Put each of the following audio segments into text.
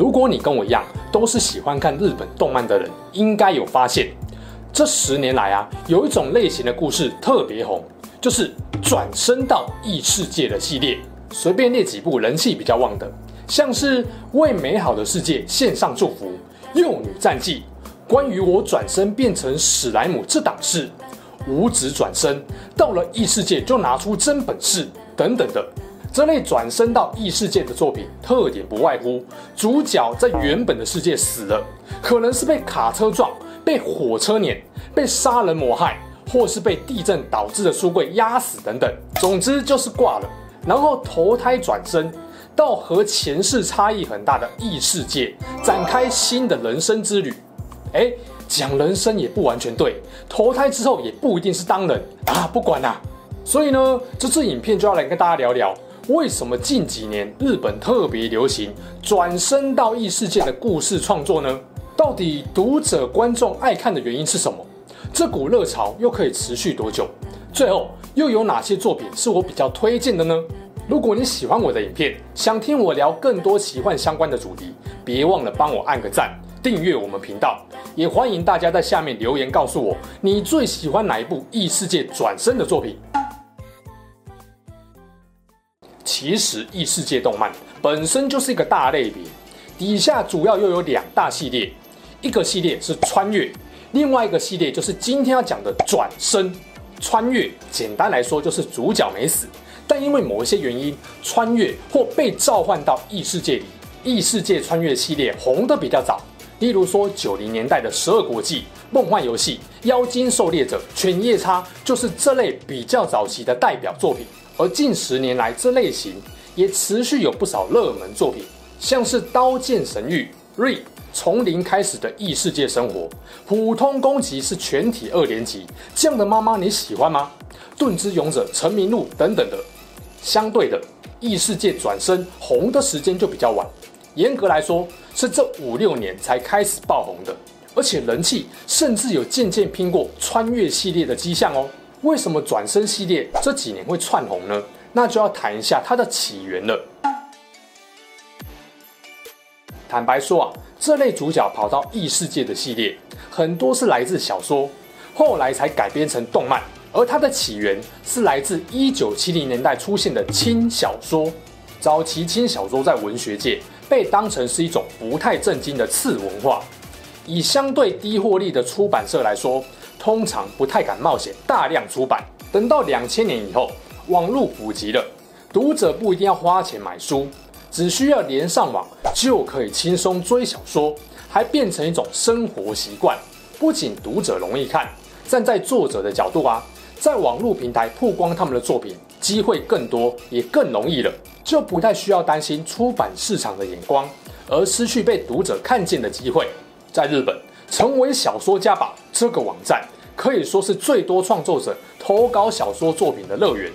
如果你跟我一样都是喜欢看日本动漫的人，应该有发现，这十年来啊，有一种类型的故事特别红，就是转身到异世界的系列。随便列几部人气比较旺的，像是《为美好的世界献上祝福》、《幼女战记》、关于我转身变成史莱姆这档事、无职转身到了异世界就拿出真本事等等的。这类转生到异世界的作品，特点不外乎主角在原本的世界死了，可能是被卡车撞、被火车碾、被杀人魔害，或是被地震导致的书柜压死等等。总之就是挂了，然后投胎转生到和前世差异很大的异世界，展开新的人生之旅。哎，讲人生也不完全对，投胎之后也不一定是当人啊。不管啦，所以呢，这次影片就要来跟大家聊聊。为什么近几年日本特别流行转身到异世界的故事创作呢？到底读者观众爱看的原因是什么？这股热潮又可以持续多久？最后又有哪些作品是我比较推荐的呢？如果你喜欢我的影片，想听我聊更多奇幻相关的主题，别忘了帮我按个赞，订阅我们频道，也欢迎大家在下面留言告诉我你最喜欢哪一部异世界转身的作品。其实异世界动漫本身就是一个大类别，底下主要又有两大系列，一个系列是穿越，另外一个系列就是今天要讲的转生。穿越简单来说就是主角没死，但因为某一些原因穿越或被召唤到异世界里。异世界穿越系列红的比较早，例如说九零年代的《十二国记》《梦幻游戏》《妖精狩猎者》《犬夜叉》就是这类比较早期的代表作品。而近十年来，这类型也持续有不少热门作品，像是《刀剑神域》Re 从零开始的异世界生活，普通攻击是全体二连击，这样的妈妈你喜欢吗？盾之勇者成名录等等的。相对的，异世界转生红的时间就比较晚，严格来说是这五六年才开始爆红的，而且人气甚至有渐渐拼过穿越系列的迹象哦。为什么转生系列这几年会窜红呢？那就要谈一下它的起源了。坦白说啊，这类主角跑到异世界的系列，很多是来自小说，后来才改编成动漫。而它的起源是来自一九七零年代出现的轻小说。早期轻小说在文学界被当成是一种不太正经的次文化，以相对低获利的出版社来说。通常不太敢冒险大量出版。等到两千年以后，网络普及了，读者不一定要花钱买书，只需要连上网就可以轻松追小说，还变成一种生活习惯。不仅读者容易看，站在作者的角度啊，在网络平台曝光他们的作品，机会更多，也更容易了，就不太需要担心出版市场的眼光，而失去被读者看见的机会。在日本。成为小说家吧这个网站可以说是最多创作者投稿小说作品的乐园，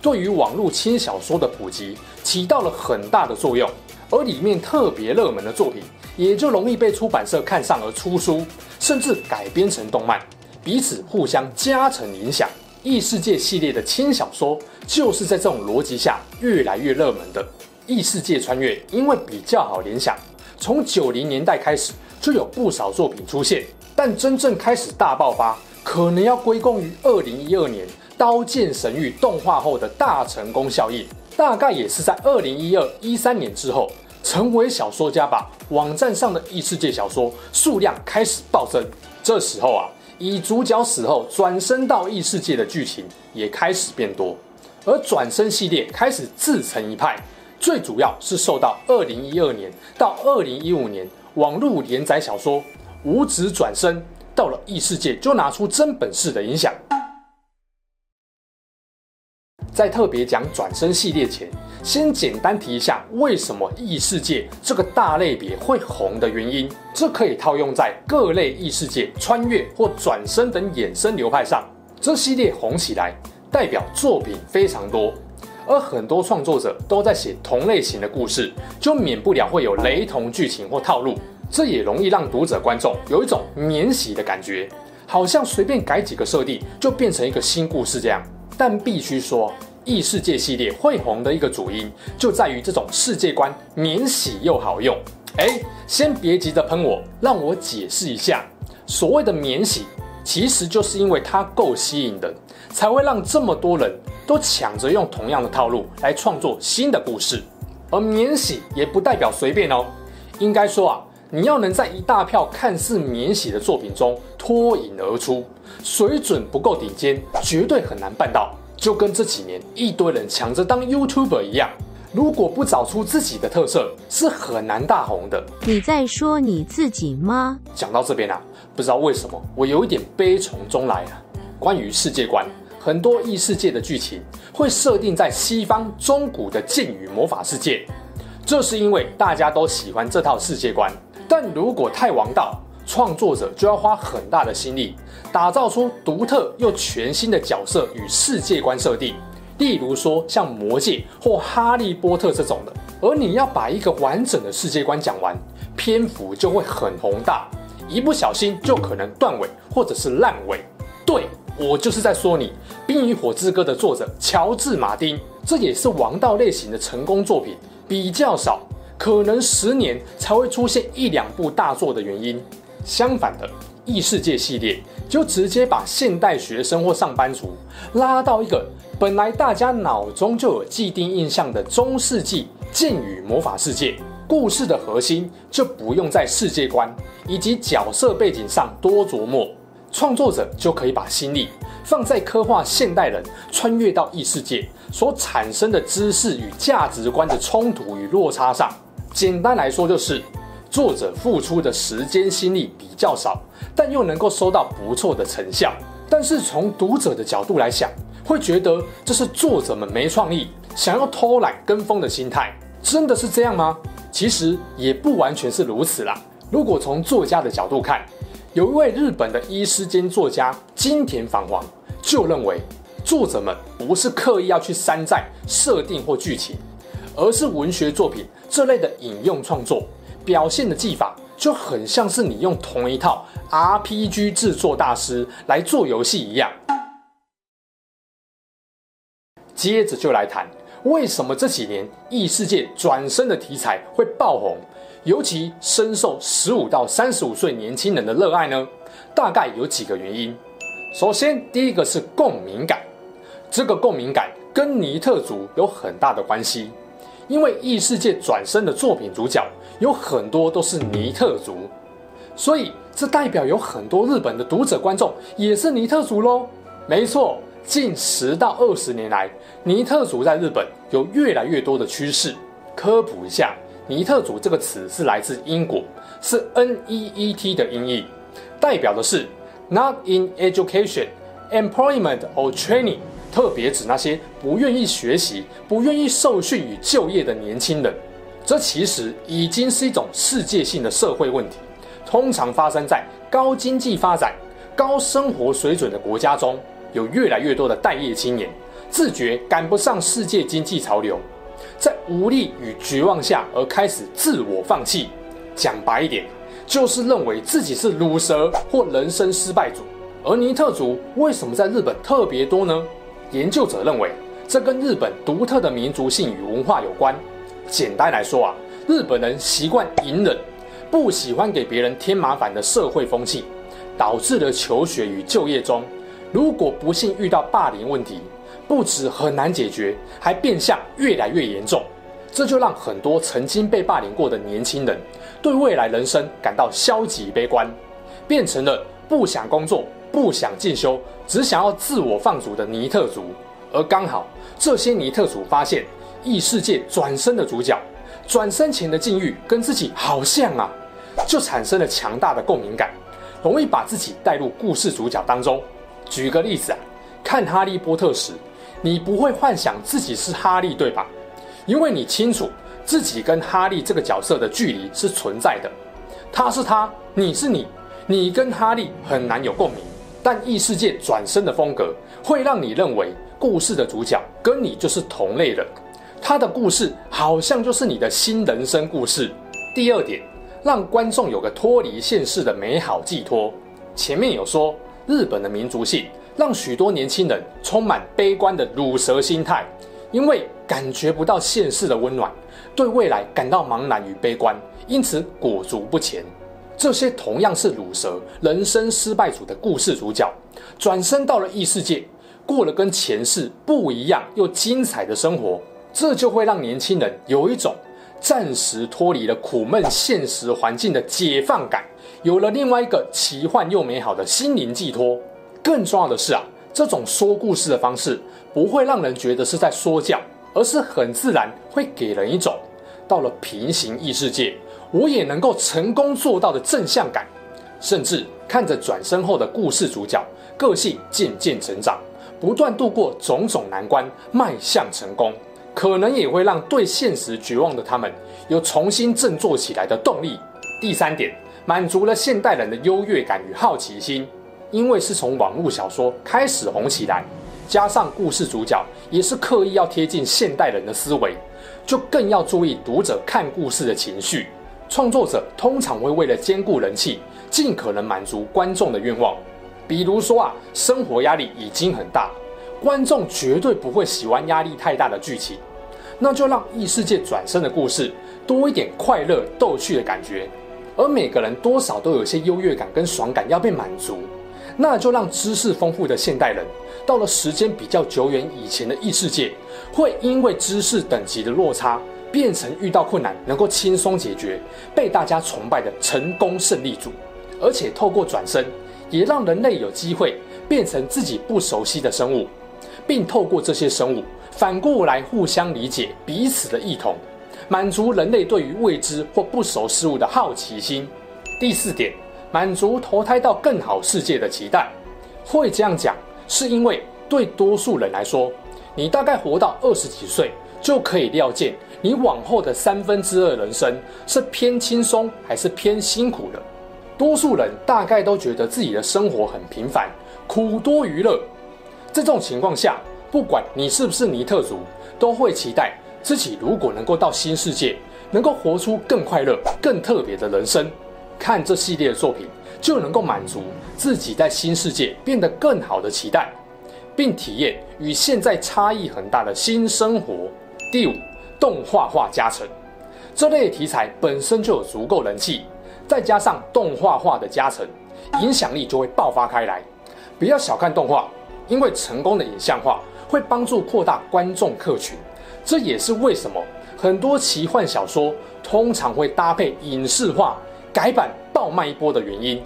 对于网络轻小说的普及起到了很大的作用，而里面特别热门的作品也就容易被出版社看上而出书，甚至改编成动漫，彼此互相加成影响。异世界系列的轻小说就是在这种逻辑下越来越热门的。异世界穿越因为比较好联想，从九零年代开始。就有不少作品出现，但真正开始大爆发，可能要归功于二零一二年《刀剑神域》动画后的大成功效应。大概也是在二零一二一三年之后，成为小说家吧网站上的异世界小说数量开始暴增。这时候啊，以主角死后转生到异世界的剧情也开始变多，而转生系列开始自成一派。最主要是受到二零一二年到二零一五年。网络连载小说《无职转生》到了异世界就拿出真本事的影响。在特别讲转生系列前，先简单提一下为什么异世界这个大类别会红的原因，这可以套用在各类异世界、穿越或转生等衍生流派上。这系列红起来，代表作品非常多，而很多创作者都在写同类型的故事，就免不了会有雷同剧情或套路，这也容易让读者观众有一种免洗的感觉，好像随便改几个设定就变成一个新故事这样。但必须说，异世界系列会红的一个主因，就在于这种世界观免洗又好用。哎，先别急着喷我，让我解释一下。所谓的免洗，其实就是因为它够吸引人，才会让这么多人都抢着用同样的套路来创作新的故事。而免洗也不代表随便哦，应该说啊，你要能在一大票看似免洗的作品中脱颖而出，水准不够顶尖，绝对很难办到。就跟这几年一堆人抢着当 YouTuber 一样，如果不找出自己的特色，是很难大红的。你在说你自己吗？讲到这边啊，不知道为什么我有一点悲从中来啊。关于世界观，很多异世界的剧情会设定在西方中古的剑与魔法世界，这是因为大家都喜欢这套世界观。但如果太王道，创作者就要花很大的心力，打造出独特又全新的角色与世界观设定。例如说，像《魔戒》或《哈利波特》这种的。而你要把一个完整的世界观讲完，篇幅就会很宏大，一不小心就可能断尾或者是烂尾。对，我就是在说你，《冰与火之歌》的作者乔治·马丁，这也是王道类型的成功作品比较少，可能十年才会出现一两部大作的原因。相反的，异世界系列就直接把现代学生或上班族拉到一个本来大家脑中就有既定印象的中世纪剑与魔法世界，故事的核心就不用在世界观以及角色背景上多琢磨，创作者就可以把心力放在刻画现代人穿越到异世界所产生的知识与价值观的冲突与落差上。简单来说就是。作者付出的时间心力比较少，但又能够收到不错的成效。但是从读者的角度来想，会觉得这是作者们没创意，想要偷懒跟风的心态。真的是这样吗？其实也不完全是如此啦。如果从作家的角度看，有一位日本的医师兼作家金田繁皇就认为，作者们不是刻意要去山寨设定或剧情，而是文学作品这类的引用创作。表现的技法就很像是你用同一套 RPG 制作大师来做游戏一样。接着就来谈为什么这几年异世界转生的题材会爆红，尤其深受十五到三十五岁年轻人的热爱呢？大概有几个原因。首先，第一个是共鸣感，这个共鸣感跟尼特族有很大的关系。因为异世界转生的作品主角有很多都是尼特族，所以这代表有很多日本的读者观众也是尼特族喽。没错，近十到二十年来，尼特族在日本有越来越多的趋势。科普一下，尼特族这个词是来自英国，是 N-E-E-T 的音译，代表的是 Not in Education, Employment or Training。特别指那些不愿意学习、不愿意受训与就业的年轻人，这其实已经是一种世界性的社会问题，通常发生在高经济发展、高生活水准的国家中，有越来越多的待业青年自觉赶不上世界经济潮流，在无力与绝望下而开始自我放弃。讲白一点，就是认为自己是鲁蛇或人生失败组。而尼特族为什么在日本特别多呢？研究者认为，这跟日本独特的民族性与文化有关。简单来说啊，日本人习惯隐忍，不喜欢给别人添麻烦的社会风气，导致了求学与就业中，如果不幸遇到霸凌问题，不止很难解决，还变相越来越严重。这就让很多曾经被霸凌过的年轻人，对未来人生感到消极悲观，变成了不想工作。不想进修，只想要自我放逐的尼特族，而刚好这些尼特族发现异世界转生的主角转生前的境遇跟自己好像啊，就产生了强大的共鸣感，容易把自己带入故事主角当中。举个例子啊，看《哈利波特》时，你不会幻想自己是哈利，对吧？因为你清楚自己跟哈利这个角色的距离是存在的，他是他，你是你，你跟哈利很难有共鸣。但异世界转生的风格会让你认为故事的主角跟你就是同类人，他的故事好像就是你的新人生故事。第二点，让观众有个脱离现实的美好寄托。前面有说，日本的民族性让许多年轻人充满悲观的乳蛇心态，因为感觉不到现实的温暖，对未来感到茫然与悲观，因此裹足不前。这些同样是乳蛇人生失败组的故事主角，转身到了异世界，过了跟前世不一样又精彩的生活，这就会让年轻人有一种暂时脱离了苦闷现实环境的解放感。有了另外一个奇幻又美好的心灵寄托，更重要的是啊，这种说故事的方式不会让人觉得是在说教，而是很自然，会给人一种到了平行异世界，我也能够成功做到的正向感。甚至看着转身后的故事主角个性渐渐成长，不断度过种种难关，迈向成功，可能也会让对现实绝望的他们有重新振作起来的动力。第三点。满足了现代人的优越感与好奇心，因为是从网络小说开始红起来，加上故事主角也是刻意要贴近现代人的思维，就更要注意读者看故事的情绪。创作者通常会为了兼顾人气，尽可能满足观众的愿望。比如说啊，生活压力已经很大，观众绝对不会喜欢压力太大的剧情，那就让异世界转生的故事多一点快乐逗趣的感觉。而每个人多少都有些优越感跟爽感要被满足，那就让知识丰富的现代人到了时间比较久远以前的异世界，会因为知识等级的落差，变成遇到困难能够轻松解决，被大家崇拜的成功胜利组。而且透过转生，也让人类有机会变成自己不熟悉的生物，并透过这些生物反过来互相理解彼此的异同。满足人类对于未知或不熟事物的好奇心。第四点，满足投胎到更好世界的期待。会这样讲，是因为对多数人来说，你大概活到二十几岁，就可以料见你往后的三分之二人生是偏轻松还是偏辛苦的。多数人大概都觉得自己的生活很平凡，苦多于乐。这种情况下，不管你是不是尼特族，都会期待。自己如果能够到新世界，能够活出更快乐、更特别的人生，看这系列的作品就能够满足自己在新世界变得更好的期待，并体验与现在差异很大的新生活。第五，动画化加成，这类题材本身就有足够人气，再加上动画化的加成，影响力就会爆发开来。不要小看动画，因为成功的影像化会帮助扩大观众客群。这也是为什么很多奇幻小说通常会搭配影视化改版爆卖一波的原因。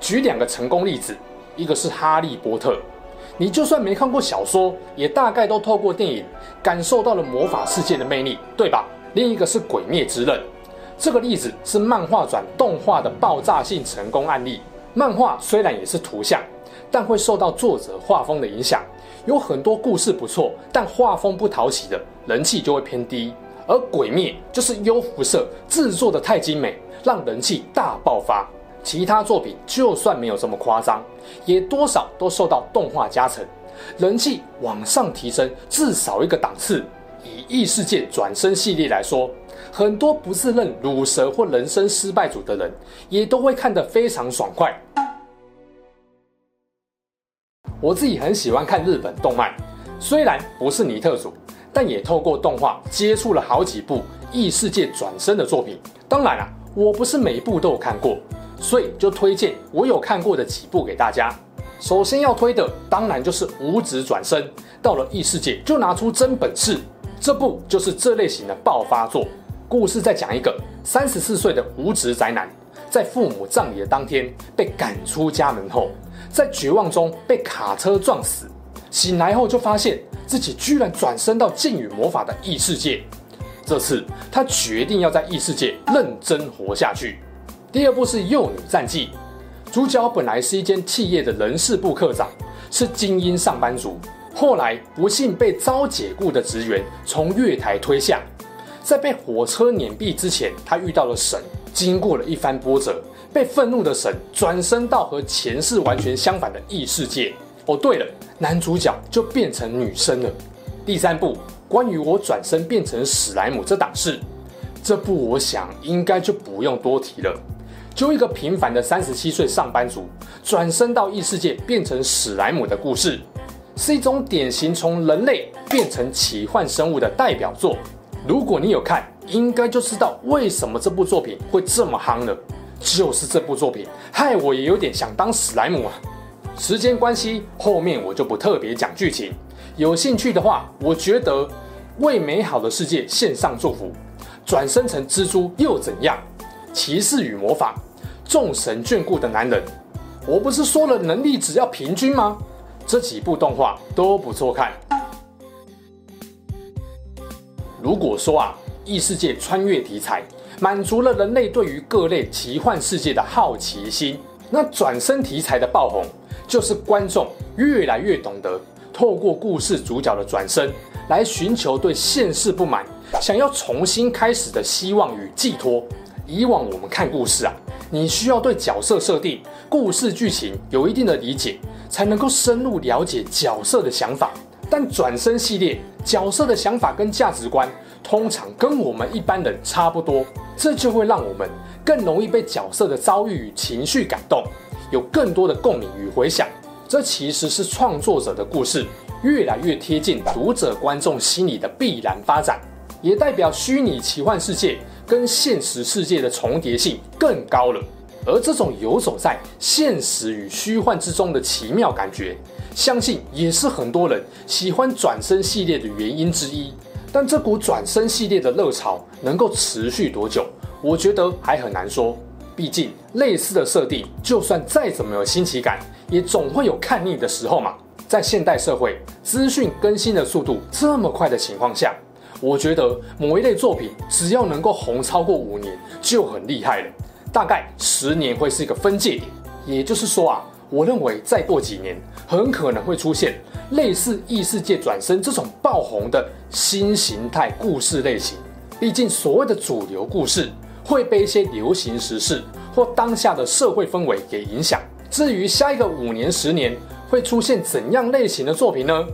举两个成功例子，一个是《哈利波特》，你就算没看过小说，也大概都透过电影感受到了魔法世界的魅力，对吧？另一个是《鬼灭之刃》，这个例子是漫画转动画的爆炸性成功案例。漫画虽然也是图像，但会受到作者画风的影响。有很多故事不错，但画风不讨喜的，人气就会偏低。而《鬼灭》就是优辐射制作的太精美，让人气大爆发。其他作品就算没有这么夸张，也多少都受到动画加成，人气往上提升至少一个档次。以异世界转生系列来说，很多不自认乳蛇或人生失败组的人，也都会看得非常爽快。我自己很喜欢看日本动漫，虽然不是尼特组，但也透过动画接触了好几部异世界转生的作品。当然啊，我不是每一部都有看过，所以就推荐我有看过的几部给大家。首先要推的，当然就是无职转生，到了异世界就拿出真本事。这部就是这类型的爆发作。故事在讲一个三十四岁的无职宅男，在父母葬礼的当天被赶出家门后。在绝望中被卡车撞死，醒来后就发现自己居然转生到剑与魔法的异世界。这次他决定要在异世界认真活下去。第二部是《幼女战记》，主角本来是一间企业的人事部科长，是精英上班族，后来不幸被遭解雇的职员从月台推下，在被火车碾毙之前，他遇到了神，经过了一番波折，被愤怒的神转生到和前世完全相反的异世界。哦，对了，男主角就变成女生了。第三部关于我转身变成史莱姆这档事，这部我想应该就不用多提了。就一个平凡的三十七岁上班族转身到异世界变成史莱姆的故事，是一种典型从人类变成奇幻生物的代表作。如果你有看，应该就知道为什么这部作品会这么夯了。就是这部作品害我也有点想当史莱姆啊。时间关系，后面我就不特别讲剧情。有兴趣的话，我觉得为美好的世界献上祝福。转生成蜘蛛又怎样？骑士与魔法，众神眷顾的男人。我不是说了能力只要平均吗？这几部动画都不错看。如果说啊，异世界穿越题材满足了人类对于各类奇幻世界的好奇心，那转身题材的爆红，就是观众越来越懂得。透过故事主角的转身，来寻求对现世不满、想要重新开始的希望与寄托。以往我们看故事啊，你需要对角色设定、故事剧情有一定的理解，才能够深入了解角色的想法。但转身系列角色的想法跟价值观，通常跟我们一般人差不多，这就会让我们更容易被角色的遭遇与情绪感动，有更多的共鸣与回响。这其实是创作者的故事越来越贴近读者观众心里的必然发展，也代表虚拟奇幻世界跟现实世界的重叠性更高了。而这种游走在现实与虚幻之中的奇妙感觉，相信也是很多人喜欢转身系列的原因之一。但这股转身系列的热潮能够持续多久，我觉得还很难说。毕竟类似的设定，就算再怎么有新奇感，也总会有看腻的时候嘛。在现代社会，资讯更新的速度这么快的情况下，我觉得某一类作品只要能够红超过五年就很厉害了。大概十年会是一个分界点。也就是说啊，我认为再过几年，很可能会出现类似异世界转生这种爆红的新形态故事类型。毕竟所谓的主流故事会被一些流行时事或当下的社会氛围给影响。至于下一个五年、十年会出现怎样类型的作品呢？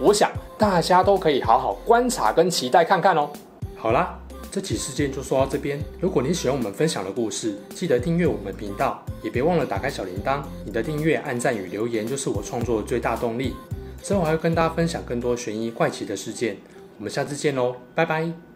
我想大家都可以好好观察跟期待看看哦。好啦，这期事件就说到这边。如果你喜欢我们分享的故事，记得订阅我们频道，也别忘了打开小铃铛。你的订阅、按赞与留言就是我创作的最大动力。之后还会跟大家分享更多悬疑怪奇的事件。我们下次见喽，拜拜。